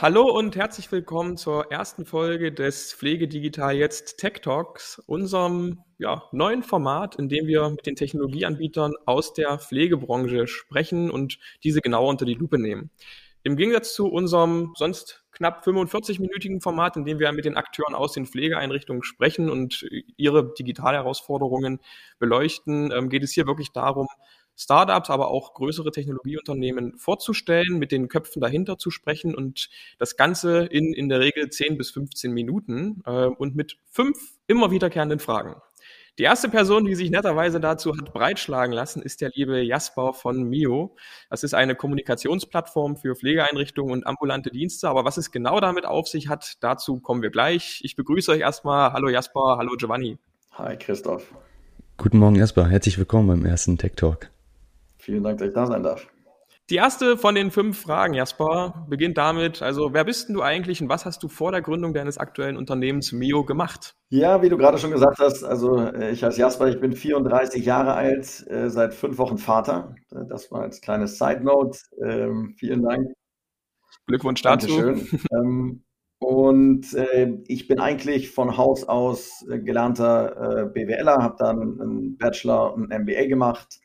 Hallo und herzlich willkommen zur ersten Folge des Pflegedigital jetzt Tech Talks, unserem ja, neuen Format, in dem wir mit den Technologieanbietern aus der Pflegebranche sprechen und diese genauer unter die Lupe nehmen. Im Gegensatz zu unserem sonst knapp 45-minütigen Format, in dem wir mit den Akteuren aus den Pflegeeinrichtungen sprechen und ihre Digitalherausforderungen beleuchten, ähm, geht es hier wirklich darum, Startups, aber auch größere Technologieunternehmen vorzustellen, mit den Köpfen dahinter zu sprechen und das Ganze in in der Regel 10 bis 15 Minuten äh, und mit fünf immer wiederkehrenden Fragen. Die erste Person, die sich netterweise dazu hat breitschlagen lassen, ist der liebe Jasper von Mio. Das ist eine Kommunikationsplattform für Pflegeeinrichtungen und ambulante Dienste. Aber was es genau damit auf sich hat, dazu kommen wir gleich. Ich begrüße euch erstmal. Hallo Jasper, hallo Giovanni. Hi Christoph. Guten Morgen Jasper, herzlich willkommen beim ersten Tech Talk. Vielen Dank, dass ich da sein darf. Die erste von den fünf Fragen, Jasper, beginnt damit, also wer bist denn du eigentlich und was hast du vor der Gründung deines aktuellen Unternehmens Mio gemacht? Ja, wie du gerade schon gesagt hast, also äh, ich heiße Jasper, ich bin 34 Jahre alt, äh, seit fünf Wochen Vater. Äh, das war als kleines Side Note. Ähm, vielen Dank. Glückwunsch dazu. Dankeschön. ähm, und äh, ich bin eigentlich von Haus aus äh, gelernter äh, BWLer, habe dann einen Bachelor und ein MBA gemacht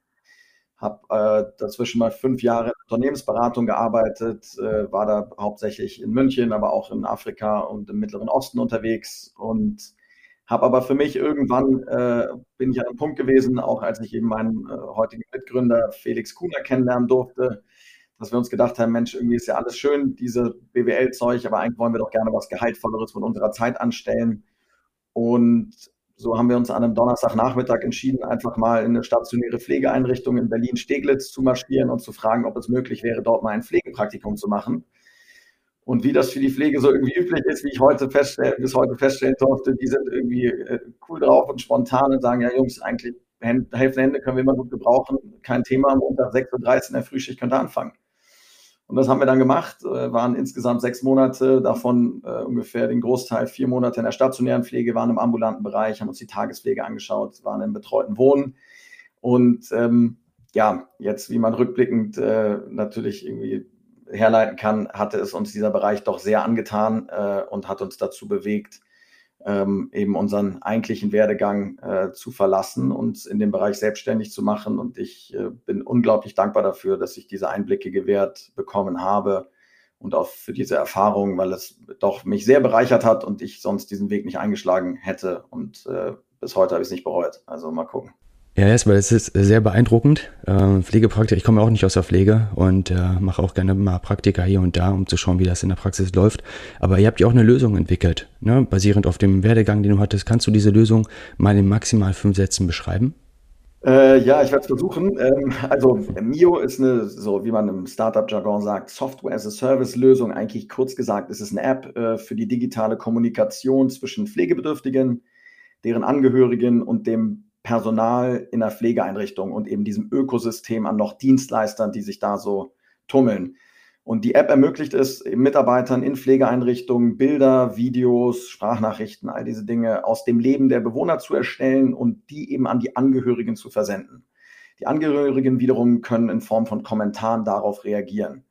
habe äh, dazwischen mal fünf Jahre in Unternehmensberatung gearbeitet, äh, war da hauptsächlich in München, aber auch in Afrika und im Mittleren Osten unterwegs und habe aber für mich irgendwann, äh, bin ich an einem Punkt gewesen, auch als ich eben meinen äh, heutigen Mitgründer Felix Kuhner kennenlernen durfte, dass wir uns gedacht haben, Mensch, irgendwie ist ja alles schön, diese BWL-Zeug, aber eigentlich wollen wir doch gerne was Gehaltvolleres von unserer Zeit anstellen. Und so haben wir uns an einem Donnerstagnachmittag entschieden, einfach mal in eine stationäre Pflegeeinrichtung in Berlin-Steglitz zu marschieren und zu fragen, ob es möglich wäre, dort mal ein Pflegepraktikum zu machen. Und wie das für die Pflege so irgendwie üblich ist, wie ich heute feststellen, bis heute feststellen durfte, die sind irgendwie äh, cool drauf und spontan und sagen, ja Jungs, eigentlich helfende Hände können wir immer gut gebrauchen, kein Thema, Montag 6.13 Uhr in der Frühschicht könnt ihr anfangen. Und das haben wir dann gemacht, äh, waren insgesamt sechs Monate, davon äh, ungefähr den Großteil vier Monate in der stationären Pflege, waren im ambulanten Bereich, haben uns die Tagespflege angeschaut, waren im betreuten Wohnen. Und ähm, ja, jetzt, wie man rückblickend äh, natürlich irgendwie herleiten kann, hatte es uns dieser Bereich doch sehr angetan äh, und hat uns dazu bewegt, ähm, eben unseren eigentlichen Werdegang äh, zu verlassen und in dem Bereich selbstständig zu machen. Und ich äh, bin unglaublich dankbar dafür, dass ich diese Einblicke gewährt bekommen habe und auch für diese Erfahrung, weil es doch mich sehr bereichert hat und ich sonst diesen Weg nicht eingeschlagen hätte. Und äh, bis heute habe ich es nicht bereut. Also mal gucken. Ja, erstmal, es ist sehr beeindruckend. Ähm, Pflegepraktiker, ich komme auch nicht aus der Pflege und äh, mache auch gerne mal Praktika hier und da, um zu schauen, wie das in der Praxis läuft. Aber ihr habt ja auch eine Lösung entwickelt, ne? basierend auf dem Werdegang, den du hattest. Kannst du diese Lösung mal in maximal fünf Sätzen beschreiben? Äh, ja, ich werde es versuchen. Ähm, also Mio ist eine, so wie man im Startup-Jargon sagt, Software-as-a-Service-Lösung. Eigentlich kurz gesagt, es ist eine App äh, für die digitale Kommunikation zwischen Pflegebedürftigen, deren Angehörigen und dem Personal in der Pflegeeinrichtung und eben diesem Ökosystem an noch Dienstleistern, die sich da so tummeln. Und die App ermöglicht es Mitarbeitern in Pflegeeinrichtungen Bilder, Videos, Sprachnachrichten, all diese Dinge aus dem Leben der Bewohner zu erstellen und die eben an die Angehörigen zu versenden. Die Angehörigen wiederum können in Form von Kommentaren darauf reagieren.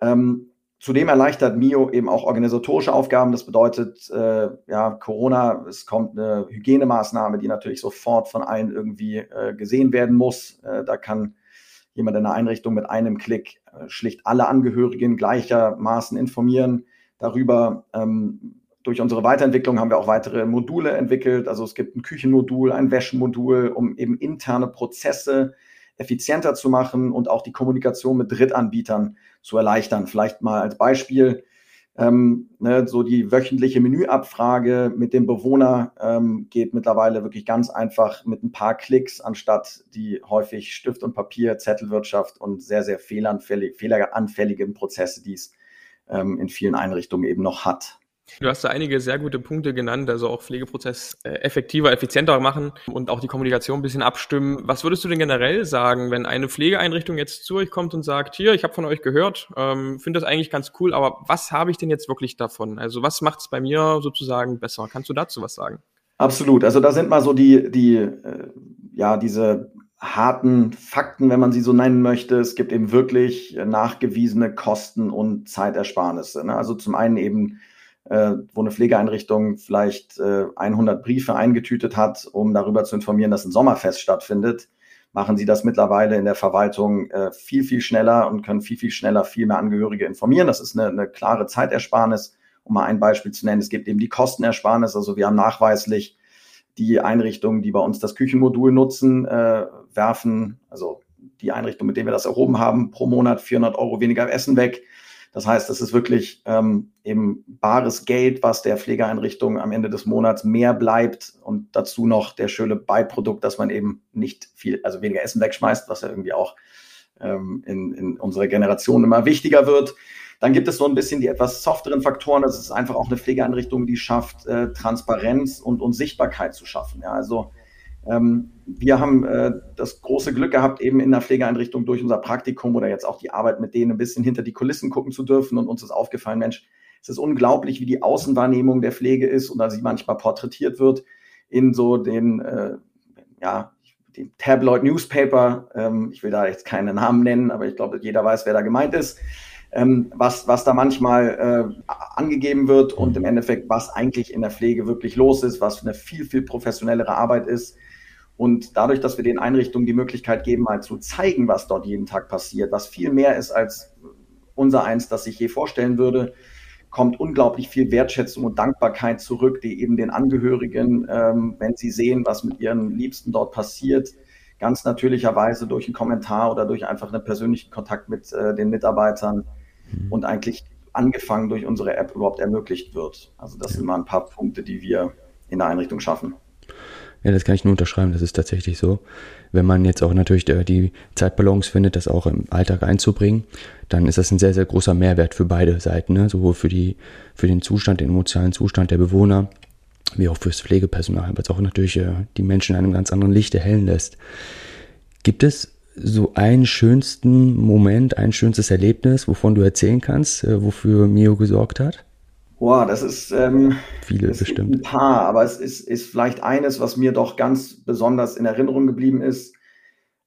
Ähm, Zudem erleichtert Mio eben auch organisatorische Aufgaben. Das bedeutet, äh, ja, Corona, es kommt eine Hygienemaßnahme, die natürlich sofort von allen irgendwie äh, gesehen werden muss. Äh, da kann jemand in der Einrichtung mit einem Klick äh, schlicht alle Angehörigen gleichermaßen informieren darüber. Ähm, durch unsere Weiterentwicklung haben wir auch weitere Module entwickelt. Also es gibt ein Küchenmodul, ein Wäschenmodul, um eben interne Prozesse effizienter zu machen und auch die Kommunikation mit Drittanbietern zu erleichtern. Vielleicht mal als Beispiel, ähm, ne, so die wöchentliche Menüabfrage mit dem Bewohner ähm, geht mittlerweile wirklich ganz einfach mit ein paar Klicks, anstatt die häufig Stift und Papier, Zettelwirtschaft und sehr, sehr fehleranfällig, fehleranfälligen Prozesse, die es ähm, in vielen Einrichtungen eben noch hat. Du hast da einige sehr gute Punkte genannt, also auch Pflegeprozess äh, effektiver, effizienter machen und auch die Kommunikation ein bisschen abstimmen. Was würdest du denn generell sagen, wenn eine Pflegeeinrichtung jetzt zu euch kommt und sagt, hier, ich habe von euch gehört, ähm, finde das eigentlich ganz cool, aber was habe ich denn jetzt wirklich davon? Also was macht es bei mir sozusagen besser? Kannst du dazu was sagen? Absolut. Also da sind mal so die, die, äh, ja, diese harten Fakten, wenn man sie so nennen möchte. Es gibt eben wirklich nachgewiesene Kosten und Zeitersparnisse. Ne? Also zum einen eben, äh, wo eine Pflegeeinrichtung vielleicht äh, 100 Briefe eingetütet hat, um darüber zu informieren, dass ein Sommerfest stattfindet, machen sie das mittlerweile in der Verwaltung äh, viel, viel schneller und können viel, viel schneller viel mehr Angehörige informieren. Das ist eine, eine klare Zeitersparnis. Um mal ein Beispiel zu nennen, es gibt eben die Kostenersparnis. Also wir haben nachweislich die Einrichtungen, die bei uns das Küchenmodul nutzen, äh, werfen, also die Einrichtung, mit der wir das erhoben haben, pro Monat 400 Euro weniger Essen weg. Das heißt, das ist wirklich ähm, eben bares Geld, was der Pflegeeinrichtung am Ende des Monats mehr bleibt und dazu noch der schöne Beiprodukt, dass man eben nicht viel, also weniger Essen wegschmeißt, was ja irgendwie auch ähm, in, in unserer Generation immer wichtiger wird. Dann gibt es so ein bisschen die etwas softeren Faktoren. Das ist einfach auch eine Pflegeeinrichtung, die schafft, äh, Transparenz und, und Sichtbarkeit zu schaffen. Ja, also ähm, wir haben äh, das große Glück gehabt, eben in der Pflegeeinrichtung durch unser Praktikum oder jetzt auch die Arbeit mit denen ein bisschen hinter die Kulissen gucken zu dürfen. Und uns ist aufgefallen, Mensch, es ist unglaublich, wie die Außenwahrnehmung der Pflege ist und da sie manchmal porträtiert wird in so den, äh, ja, den Tabloid Newspaper. Ähm, ich will da jetzt keine Namen nennen, aber ich glaube, jeder weiß, wer da gemeint ist ähm, was, was da manchmal äh, angegeben wird und im Endeffekt, was eigentlich in der Pflege wirklich los ist, was eine viel, viel professionellere Arbeit ist. Und dadurch, dass wir den Einrichtungen die Möglichkeit geben, mal zu zeigen, was dort jeden Tag passiert, was viel mehr ist als unser eins, das sich je vorstellen würde, kommt unglaublich viel Wertschätzung und Dankbarkeit zurück, die eben den Angehörigen, ähm, wenn sie sehen, was mit ihren Liebsten dort passiert, ganz natürlicherweise durch einen Kommentar oder durch einfach einen persönlichen Kontakt mit äh, den Mitarbeitern mhm. und eigentlich angefangen durch unsere App überhaupt ermöglicht wird. Also das ja. sind mal ein paar Punkte, die wir in der Einrichtung schaffen. Ja, das kann ich nur unterschreiben, das ist tatsächlich so. Wenn man jetzt auch natürlich äh, die Zeitbalance findet, das auch im Alltag einzubringen, dann ist das ein sehr, sehr großer Mehrwert für beide Seiten, ne? sowohl für, die, für den Zustand, den emotionalen Zustand der Bewohner, wie auch fürs Pflegepersonal, weil es auch natürlich äh, die Menschen in einem ganz anderen Licht erhellen lässt. Gibt es so einen schönsten Moment, ein schönstes Erlebnis, wovon du erzählen kannst, äh, wofür Mio gesorgt hat? Boah, das ist ähm, viele bestimmt. Ein paar, aber es ist, ist vielleicht eines, was mir doch ganz besonders in Erinnerung geblieben ist,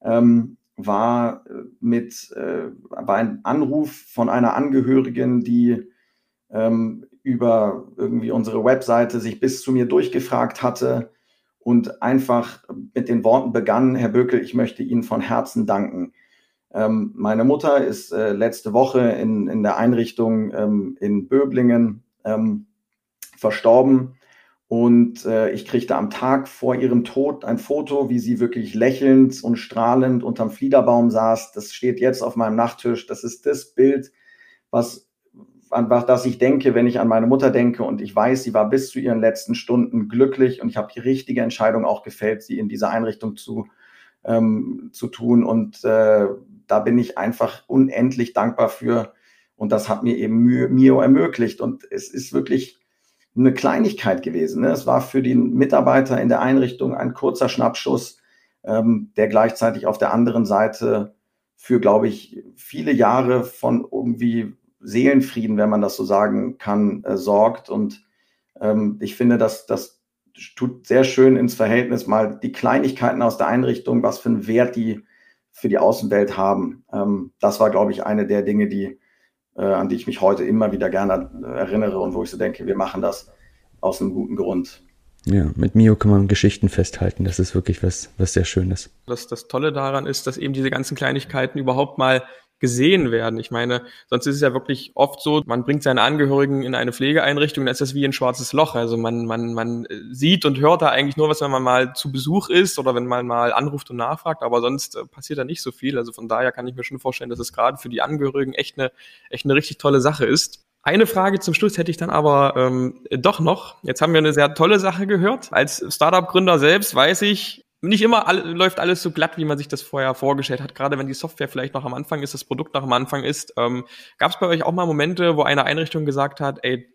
ähm, war äh, mit äh, war ein Anruf von einer Angehörigen, die ähm, über irgendwie unsere Webseite sich bis zu mir durchgefragt hatte und einfach mit den Worten begann, Herr Bökel, ich möchte Ihnen von Herzen danken. Ähm, meine Mutter ist äh, letzte Woche in, in der Einrichtung ähm, in Böblingen ähm, verstorben und äh, ich kriegte am Tag vor ihrem Tod ein Foto, wie sie wirklich lächelnd und strahlend unterm Fliederbaum saß. Das steht jetzt auf meinem Nachttisch. Das ist das Bild, was an was ich denke, wenn ich an meine Mutter denke und ich weiß, sie war bis zu ihren letzten Stunden glücklich und ich habe die richtige Entscheidung auch gefällt, sie in diese Einrichtung zu, ähm, zu tun. Und äh, da bin ich einfach unendlich dankbar für. Und das hat mir eben Mio ermöglicht. Und es ist wirklich eine Kleinigkeit gewesen. Ne? Es war für den Mitarbeiter in der Einrichtung ein kurzer Schnappschuss, ähm, der gleichzeitig auf der anderen Seite für, glaube ich, viele Jahre von irgendwie Seelenfrieden, wenn man das so sagen kann, äh, sorgt. Und ähm, ich finde, dass das tut sehr schön ins Verhältnis mal die Kleinigkeiten aus der Einrichtung, was für einen Wert die für die Außenwelt haben. Ähm, das war, glaube ich, eine der Dinge, die, äh, an die ich mich heute immer wieder gerne äh, erinnere und wo ich so denke, wir machen das aus einem guten Grund. Ja, mit Mio kann man Geschichten festhalten. Das ist wirklich was, was sehr Schönes. Das, das Tolle daran ist, dass eben diese ganzen Kleinigkeiten überhaupt mal gesehen werden. Ich meine, sonst ist es ja wirklich oft so, man bringt seine Angehörigen in eine Pflegeeinrichtung, dann ist das wie ein schwarzes Loch. Also man, man, man sieht und hört da eigentlich nur was, wenn man mal zu Besuch ist oder wenn man mal anruft und nachfragt, aber sonst äh, passiert da nicht so viel. Also von daher kann ich mir schon vorstellen, dass es gerade für die Angehörigen echt eine, echt eine richtig tolle Sache ist. Eine Frage zum Schluss hätte ich dann aber ähm, doch noch. Jetzt haben wir eine sehr tolle Sache gehört. Als Startup-Gründer selbst weiß ich, nicht immer alle, läuft alles so glatt, wie man sich das vorher vorgestellt hat. Gerade wenn die Software vielleicht noch am Anfang ist, das Produkt noch am Anfang ist. Ähm, Gab es bei euch auch mal Momente, wo eine Einrichtung gesagt hat, ey,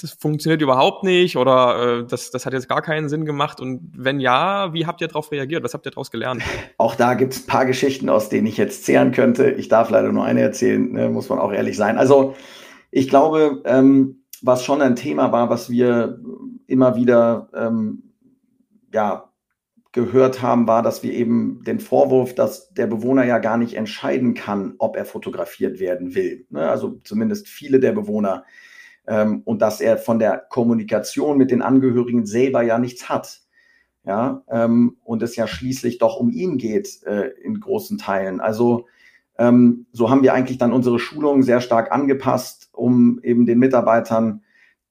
das funktioniert überhaupt nicht oder äh, das, das hat jetzt gar keinen Sinn gemacht? Und wenn ja, wie habt ihr darauf reagiert? Was habt ihr daraus gelernt? Auch da gibt es ein paar Geschichten, aus denen ich jetzt zehren könnte. Ich darf leider nur eine erzählen, ne, muss man auch ehrlich sein. Also ich glaube, ähm, was schon ein Thema war, was wir immer wieder ähm, ja, gehört haben, war, dass wir eben den Vorwurf, dass der Bewohner ja gar nicht entscheiden kann, ob er fotografiert werden will. Ne? Also zumindest viele der Bewohner. Ähm, und dass er von der Kommunikation mit den Angehörigen selber ja nichts hat. Ja, ähm, und es ja schließlich doch um ihn geht äh, in großen Teilen. Also ähm, so haben wir eigentlich dann unsere Schulungen sehr stark angepasst, um eben den Mitarbeitern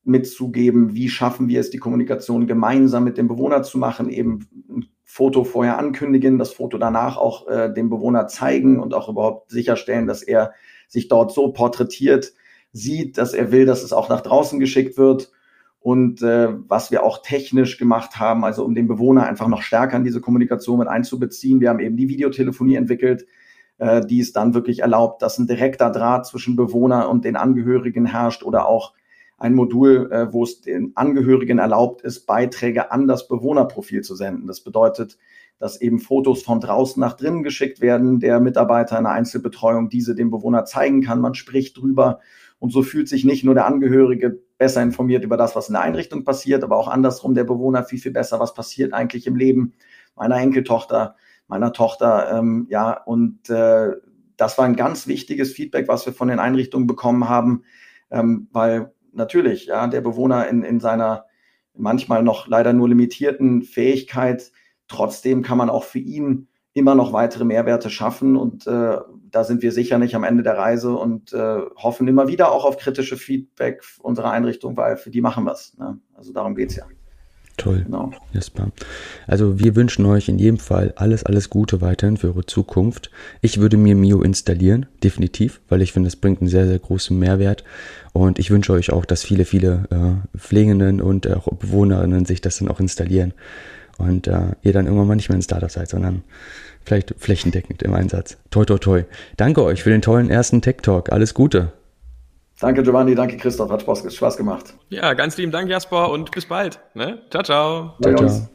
mitzugeben, wie schaffen wir es, die Kommunikation gemeinsam mit dem Bewohner zu machen, eben ein Foto vorher ankündigen, das Foto danach auch äh, dem Bewohner zeigen und auch überhaupt sicherstellen, dass er sich dort so porträtiert sieht, dass er will, dass es auch nach draußen geschickt wird. Und äh, was wir auch technisch gemacht haben, also um den Bewohner einfach noch stärker in diese Kommunikation mit einzubeziehen. Wir haben eben die Videotelefonie entwickelt, äh, die es dann wirklich erlaubt, dass ein direkter Draht zwischen Bewohner und den Angehörigen herrscht oder auch ein Modul, äh, wo es den Angehörigen erlaubt ist, Beiträge an das Bewohnerprofil zu senden. Das bedeutet, dass eben Fotos von draußen nach drinnen geschickt werden, der Mitarbeiter in der Einzelbetreuung diese dem Bewohner zeigen kann. Man spricht drüber und so fühlt sich nicht nur der Angehörige besser informiert über das, was in der Einrichtung passiert, aber auch andersrum der Bewohner viel, viel besser, was passiert eigentlich im Leben meiner Enkeltochter, meiner Tochter. Ähm, ja, und äh, das war ein ganz wichtiges Feedback, was wir von den Einrichtungen bekommen haben, ähm, weil natürlich, ja, der Bewohner in, in seiner manchmal noch leider nur limitierten Fähigkeit, trotzdem kann man auch für ihn immer noch weitere Mehrwerte schaffen und äh, da sind wir sicher nicht am Ende der Reise und äh, hoffen immer wieder auch auf kritische Feedback unserer Einrichtung, weil für die machen wir es. Ne? Also darum geht es ja. Toll. Genau. Jesper. Also wir wünschen euch in jedem Fall alles, alles Gute weiterhin für eure Zukunft. Ich würde mir Mio installieren, definitiv, weil ich finde, es bringt einen sehr, sehr großen Mehrwert. Und ich wünsche euch auch, dass viele, viele äh, Pflegenden und auch Bewohnerinnen sich das dann auch installieren. Und äh, ihr dann irgendwann mal nicht mehr ein Startup seid, sondern vielleicht flächendeckend im Einsatz. Toi, toi, toi. Danke euch für den tollen ersten Tech Talk. Alles Gute. Danke Giovanni, danke Christoph, hat Spaß, Spaß gemacht. Ja, ganz lieben Dank Jasper und bis bald. Ne? Ciao, ciao. Ciao, ciao.